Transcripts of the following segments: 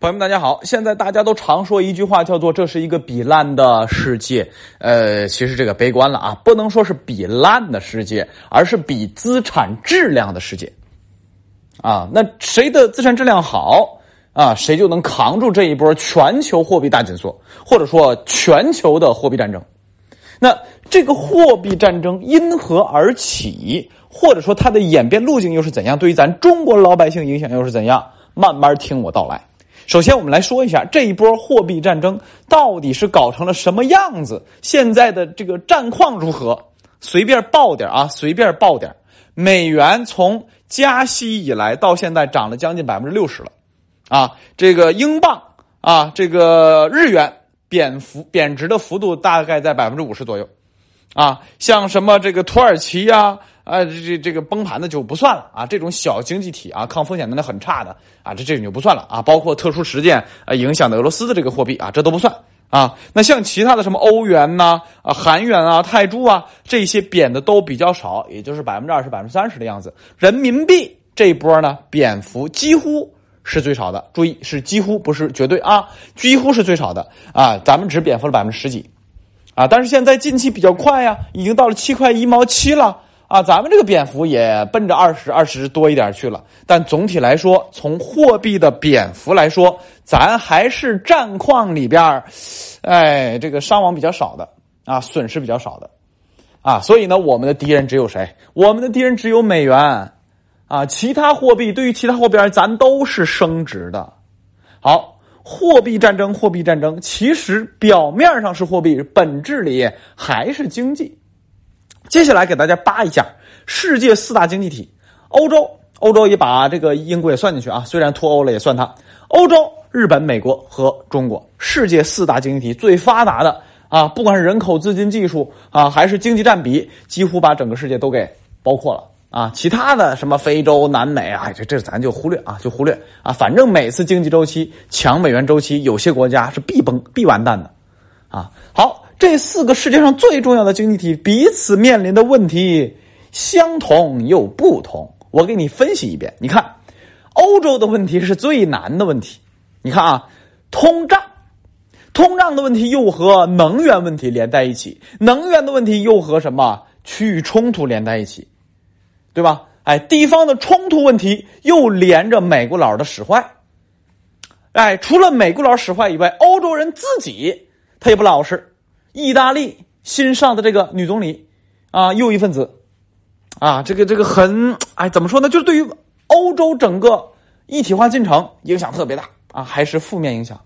朋友们，大家好！现在大家都常说一句话，叫做“这是一个比烂的世界”。呃，其实这个悲观了啊，不能说是比烂的世界，而是比资产质量的世界。啊，那谁的资产质量好啊，谁就能扛住这一波全球货币大紧缩，或者说全球的货币战争。那这个货币战争因何而起，或者说它的演变路径又是怎样？对于咱中国老百姓影响又是怎样？慢慢听我道来。首先，我们来说一下这一波货币战争到底是搞成了什么样子？现在的这个战况如何？随便报点啊，随便报点。美元从加息以来到现在涨了将近百分之六十了，啊，这个英镑啊，这个日元贬幅贬值的幅度大概在百分之五十左右，啊，像什么这个土耳其呀。啊，这这这个崩盘的就不算了啊，这种小经济体啊，抗风险能力很差的啊，这这种就不算了啊，包括特殊事件啊影响的俄罗斯的这个货币啊，这都不算啊。那像其他的什么欧元呐、啊韩元啊、泰铢啊这些贬的都比较少，也就是百分之二十、百分之三十的样子。人民币这一波呢，贬幅几乎是最少的，注意是几乎不是绝对啊，几乎是最少的啊，咱们只贬幅了百分之十几啊，但是现在近期比较快呀，已经到了七块一毛七了。啊，咱们这个蝙蝠也奔着二十二十多一点去了，但总体来说，从货币的蝙蝠来说，咱还是战况里边哎，这个伤亡比较少的啊，损失比较少的，啊，所以呢，我们的敌人只有谁？我们的敌人只有美元，啊，其他货币对于其他货币而言，咱都是升值的。好，货币战争，货币战争，其实表面上是货币，本质里还是经济。接下来给大家扒一下世界四大经济体，欧洲，欧洲也把这个英国也算进去啊，虽然脱欧了也算它。欧洲、日本、美国和中国，世界四大经济体最发达的啊，不管是人口、资金、技术啊，还是经济占比，几乎把整个世界都给包括了啊。其他的什么非洲、南美啊，这这咱就忽略啊，就忽略啊。反正每次经济周期强美元周期，有些国家是必崩、必完蛋的啊。好。这四个世界上最重要的经济体彼此面临的问题相同又不同，我给你分析一遍。你看，欧洲的问题是最难的问题。你看啊，通胀，通胀的问题又和能源问题连在一起，能源的问题又和什么区域冲突连在一起，对吧？哎，地方的冲突问题又连着美国佬的使坏。哎，除了美国佬使坏以外，欧洲人自己他也不老实。意大利新上的这个女总理，啊，右翼分子，啊，这个这个很，哎，怎么说呢？就是对于欧洲整个一体化进程影响特别大啊，还是负面影响，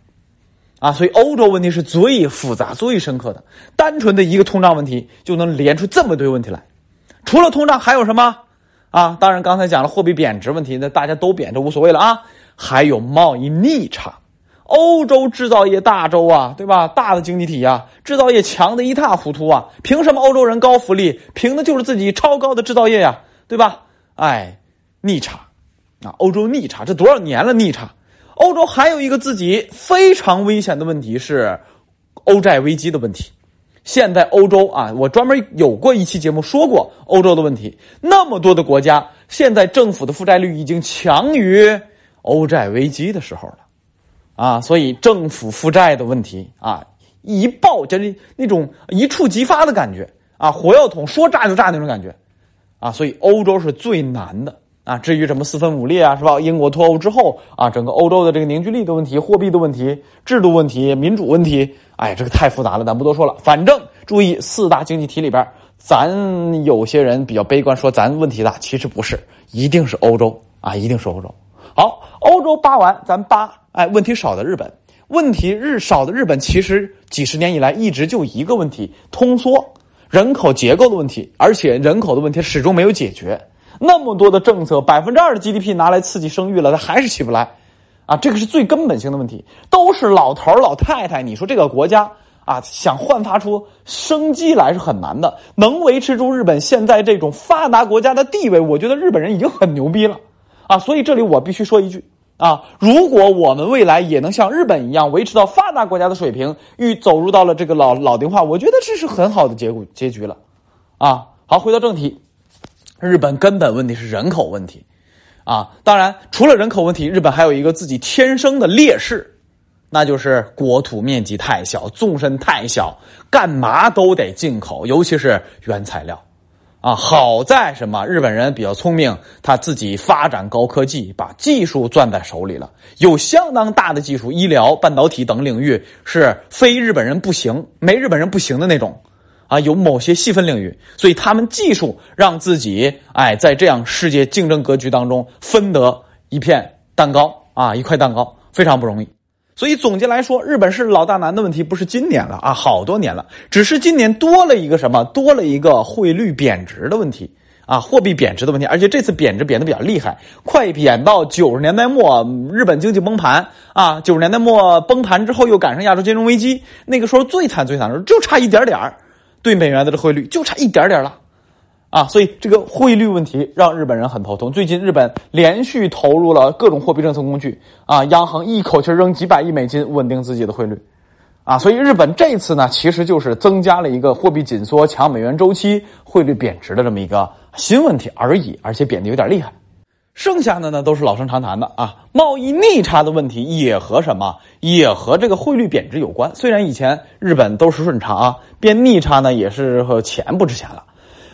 啊，所以欧洲问题是最复杂、最深刻的。单纯的一个通胀问题就能连出这么堆问题来。除了通胀还有什么？啊，当然刚才讲了货币贬值问题，那大家都贬，这无所谓了啊。还有贸易逆差。欧洲制造业大洲啊，对吧？大的经济体呀，制造业强的一塌糊涂啊！凭什么欧洲人高福利？凭的就是自己超高的制造业呀，对吧？哎，逆差啊！欧洲逆差，这多少年了逆差？欧洲还有一个自己非常危险的问题是欧债危机的问题。现在欧洲啊，我专门有过一期节目说过欧洲的问题。那么多的国家，现在政府的负债率已经强于欧债危机的时候了。啊，所以政府负债的问题啊，一爆就是那种一触即发的感觉啊，火药桶说炸就炸那种感觉啊，所以欧洲是最难的啊。至于什么四分五裂啊，是吧？英国脱欧之后啊，整个欧洲的这个凝聚力的问题、货币的问题、制度问题、民主问题，哎，这个太复杂了，咱不多说了。反正注意四大经济体里边，咱有些人比较悲观，说咱问题大，其实不是，一定是欧洲啊，一定是欧洲。好，欧洲扒完，咱扒。哎，问题少的日本，问题日少的日本，其实几十年以来一直就一个问题：通缩、人口结构的问题，而且人口的问题始终没有解决。那么多的政策，百分之二的 GDP 拿来刺激生育了，它还是起不来，啊，这个是最根本性的问题。都是老头老太太，你说这个国家啊，想焕发出生机来是很难的。能维持住日本现在这种发达国家的地位，我觉得日本人已经很牛逼了，啊，所以这里我必须说一句。啊！如果我们未来也能像日本一样维持到发达国家的水平，欲走入到了这个老老龄化，我觉得这是很好的结果结局了。啊，好，回到正题，日本根本问题是人口问题，啊。当然，除了人口问题，日本还有一个自己天生的劣势，那就是国土面积太小，纵深太小，干嘛都得进口，尤其是原材料。啊，好在什么？日本人比较聪明，他自己发展高科技，把技术攥在手里了，有相当大的技术，医疗、半导体等领域是非日本人不行，没日本人不行的那种。啊，有某些细分领域，所以他们技术让自己哎，在这样世界竞争格局当中分得一片蛋糕啊，一块蛋糕非常不容易。所以总结来说，日本是老大难的问题不是今年了啊，好多年了，只是今年多了一个什么？多了一个汇率贬值的问题啊，货币贬值的问题，而且这次贬值贬的比较厉害，快贬到九十年代末，日本经济崩盘啊，九十年代末崩盘之后又赶上亚洲金融危机，那个时候最惨最惨的时候，就差一点点儿。对美元的这汇率就差一点点了，啊，所以这个汇率问题让日本人很头痛。最近日本连续投入了各种货币政策工具，啊，央行一口气扔几百亿美金稳定自己的汇率，啊，所以日本这次呢，其实就是增加了一个货币紧缩、抢美元周期、汇率贬值的这么一个新问题而已，而且贬的有点厉害。剩下的呢都是老生常谈的啊，贸易逆差的问题也和什么，也和这个汇率贬值有关。虽然以前日本都是顺差啊，变逆差呢也是和钱不值钱了。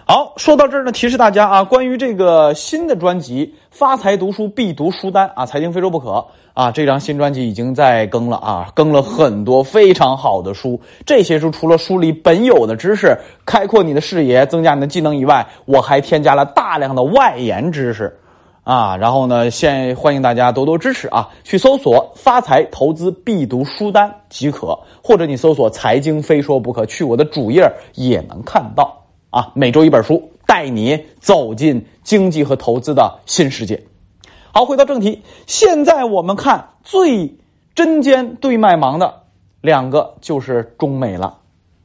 好，说到这儿呢，提示大家啊，关于这个新的专辑《发财读书必读书单》啊，财经非说不可啊，这张新专辑已经在更了啊，更了很多非常好的书。这些书除了梳理本有的知识，开阔你的视野，增加你的技能以外，我还添加了大量的外延知识。啊，然后呢，现欢迎大家多多支持啊！去搜索“发财投资必读书单”即可，或者你搜索“财经非说不可”，去我的主页也能看到啊。每周一本书，带你走进经济和投资的新世界。好，回到正题，现在我们看最针尖对麦芒的两个就是中美了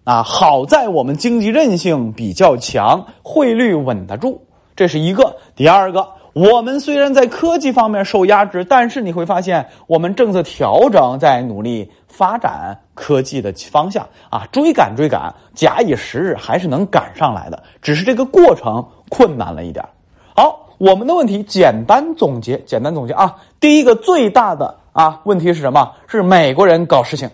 啊。好在我们经济韧性比较强，汇率稳得住，这是一个。第二个。我们虽然在科技方面受压制，但是你会发现，我们政策调整在努力发展科技的方向啊，追赶追赶，假以时日还是能赶上来的，只是这个过程困难了一点。好，我们的问题简单总结，简单总结啊，第一个最大的啊问题是什么？是美国人搞事情，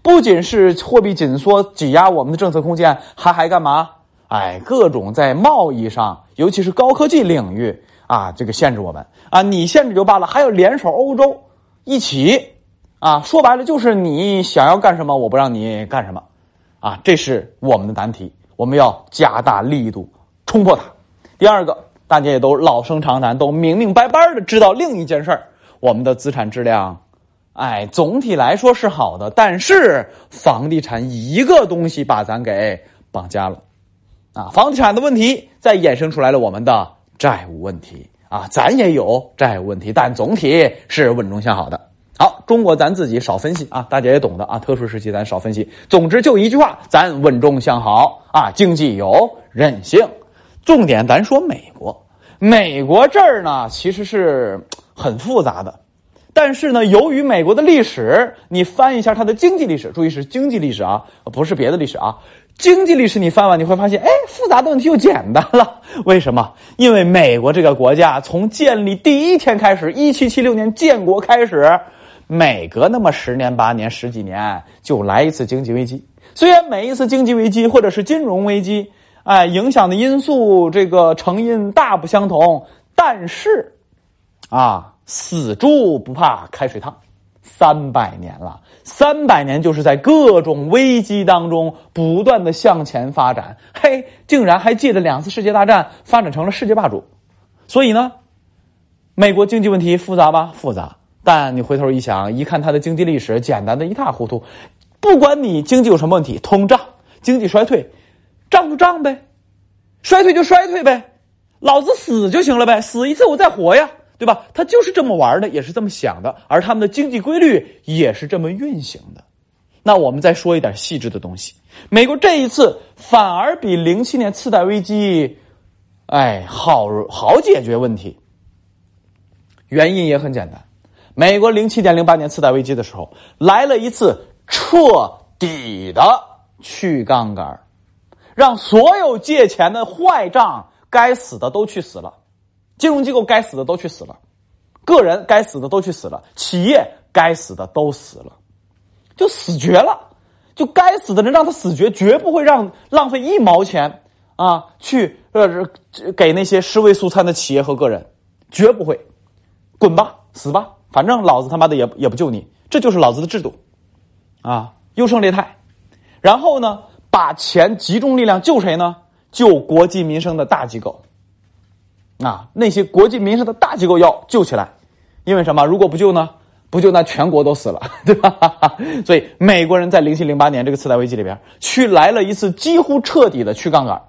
不仅是货币紧缩挤压我们的政策空间，还还干嘛？哎，各种在贸易上，尤其是高科技领域。啊，这个限制我们啊，你限制就罢了，还要联手欧洲一起啊，说白了就是你想要干什么，我不让你干什么啊，这是我们的难题，我们要加大力度冲破它。第二个，大家也都老生常谈，都明明白白的知道另一件事儿，我们的资产质量，哎，总体来说是好的，但是房地产一个东西把咱给绑架了啊，房地产的问题再衍生出来了我们的。债务问题啊，咱也有债务问题，但总体是稳中向好的。好，中国咱自己少分析啊，大家也懂的啊，特殊时期咱少分析。总之就一句话，咱稳中向好啊，经济有韧性。重点咱说美国，美国这儿呢其实是很复杂的，但是呢，由于美国的历史，你翻一下它的经济历史，注意是经济历史啊，不是别的历史啊。经济历史你翻完你会发现，哎，复杂的问题又简单了。为什么？因为美国这个国家从建立第一天开始，一七七六年建国开始，每隔那么十年八年十几年就来一次经济危机。虽然每一次经济危机或者是金融危机，哎，影响的因素这个成因大不相同，但是，啊，死猪不怕开水烫。三百年了，三百年就是在各种危机当中不断的向前发展，嘿，竟然还借着两次世界大战发展成了世界霸主。所以呢，美国经济问题复杂吧？复杂。但你回头一想，一看它的经济历史，简单的一塌糊涂。不管你经济有什么问题，通胀、经济衰退，涨就涨呗，衰退就衰退呗，老子死就行了呗，死一次我再活呀。对吧？他就是这么玩的，也是这么想的，而他们的经济规律也是这么运行的。那我们再说一点细致的东西。美国这一次反而比零七年次贷危机，哎，好好解决问题。原因也很简单，美国零七年、零八年次贷危机的时候，来了一次彻底的去杠杆，让所有借钱的坏账该死的都去死了。金融机构该死的都去死了，个人该死的都去死了，企业该死的都死了，就死绝了。就该死的人让他死绝，绝不会让浪费一毛钱啊去呃给那些尸位素餐的企业和个人，绝不会，滚吧，死吧，反正老子他妈的也也不救你，这就是老子的制度，啊，优胜劣汰。然后呢，把钱集中力量救谁呢？救国计民生的大机构，啊，那些国计民生的大机构要救起来，因为什么？如果不救呢？不救那全国都死了，对吧？所以美国人在零七零八年这个次贷危机里边，去来了一次几乎彻底的去杠杆。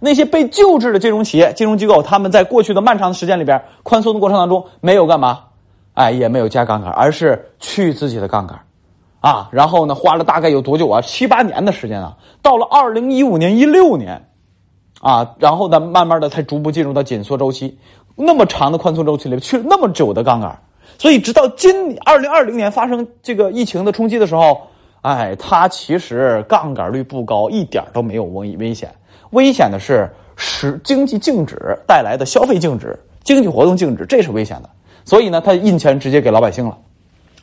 那些被救治的金融企业、金融机构，他们在过去的漫长的时间里边，宽松的过程当中，没有干嘛？哎，也没有加杠杆，而是去自己的杠杆，啊，然后呢，花了大概有多久啊？七八年的时间啊。到了二零一五年、一六年，啊，然后呢，慢慢的才逐步进入到紧缩周期。那么长的宽松周期里，去了那么久的杠杆。所以，直到今二零二零年发生这个疫情的冲击的时候，哎，它其实杠杆率不高，一点都没有危危险。危险的是使经济静止带来的消费静止、经济活动静止，这是危险的。所以呢，他印钱直接给老百姓了。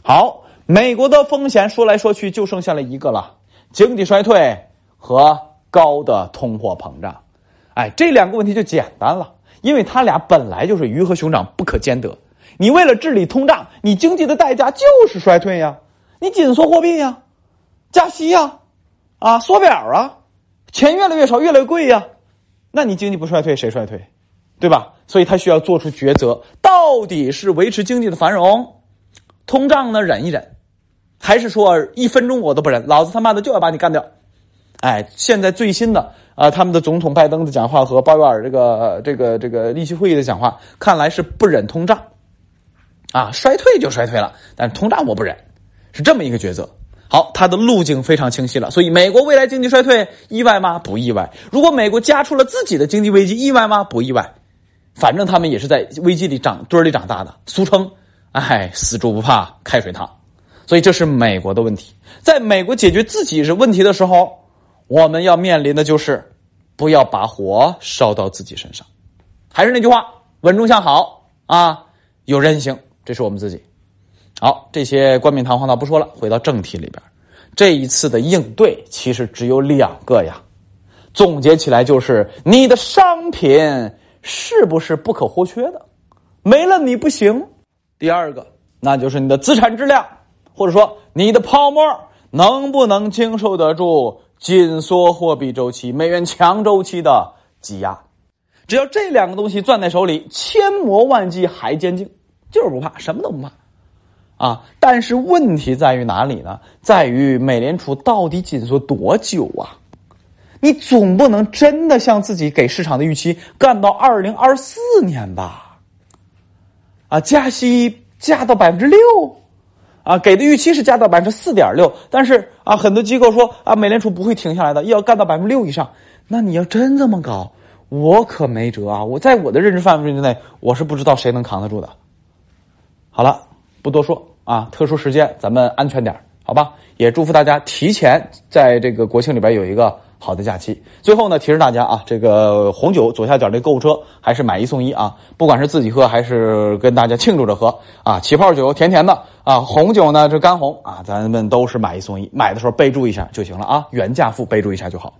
好，美国的风险说来说去就剩下了一个了：经济衰退和高的通货膨胀。哎，这两个问题就简单了，因为它俩本来就是鱼和熊掌不可兼得。你为了治理通胀，你经济的代价就是衰退呀，你紧缩货币呀，加息呀，啊缩表啊，钱越来越少，越来越贵呀，那你经济不衰退谁衰退，对吧？所以他需要做出抉择，到底是维持经济的繁荣，通胀呢忍一忍，还是说一分钟我都不忍，老子他妈的就要把你干掉？哎，现在最新的啊，他们的总统拜登的讲话和鲍威尔这个这个这个利息会议的讲话，看来是不忍通胀。啊，衰退就衰退了，但是通胀我不忍，是这么一个抉择。好，它的路径非常清晰了。所以，美国未来经济衰退意外吗？不意外。如果美国加出了自己的经济危机，意外吗？不意外。反正他们也是在危机里长堆里长大的，俗称“哎，死猪不怕开水烫”。所以，这是美国的问题。在美国解决自己是问题的时候，我们要面临的就是不要把火烧到自己身上。还是那句话，稳中向好啊，有韧性。这是我们自己，好，这些冠冕堂皇的不说了，回到正题里边。这一次的应对其实只有两个呀，总结起来就是你的商品是不是不可或缺的，没了你不行。第二个，那就是你的资产质量，或者说你的泡沫能不能经受得住紧缩货币周期、美元强周期的挤压。只要这两个东西攥在手里，千磨万击还坚劲。就是不怕，什么都不怕，啊！但是问题在于哪里呢？在于美联储到底紧缩多久啊？你总不能真的像自己给市场的预期干到二零二四年吧？啊，加息加到百分之六，啊，给的预期是加到百分之四点六，但是啊，很多机构说啊，美联储不会停下来的，要干到百分之六以上。那你要真这么搞，我可没辙啊！我在我的认知范围之内，我是不知道谁能扛得住的。好了，不多说啊，特殊时间咱们安全点好吧？也祝福大家提前在这个国庆里边有一个好的假期。最后呢，提示大家啊，这个红酒左下角这购物车还是买一送一啊，不管是自己喝还是跟大家庆祝着喝啊，起泡酒甜甜的啊，红酒呢这干红啊，咱们都是买一送一，买的时候备注一下就行了啊，原价付备注一下就好。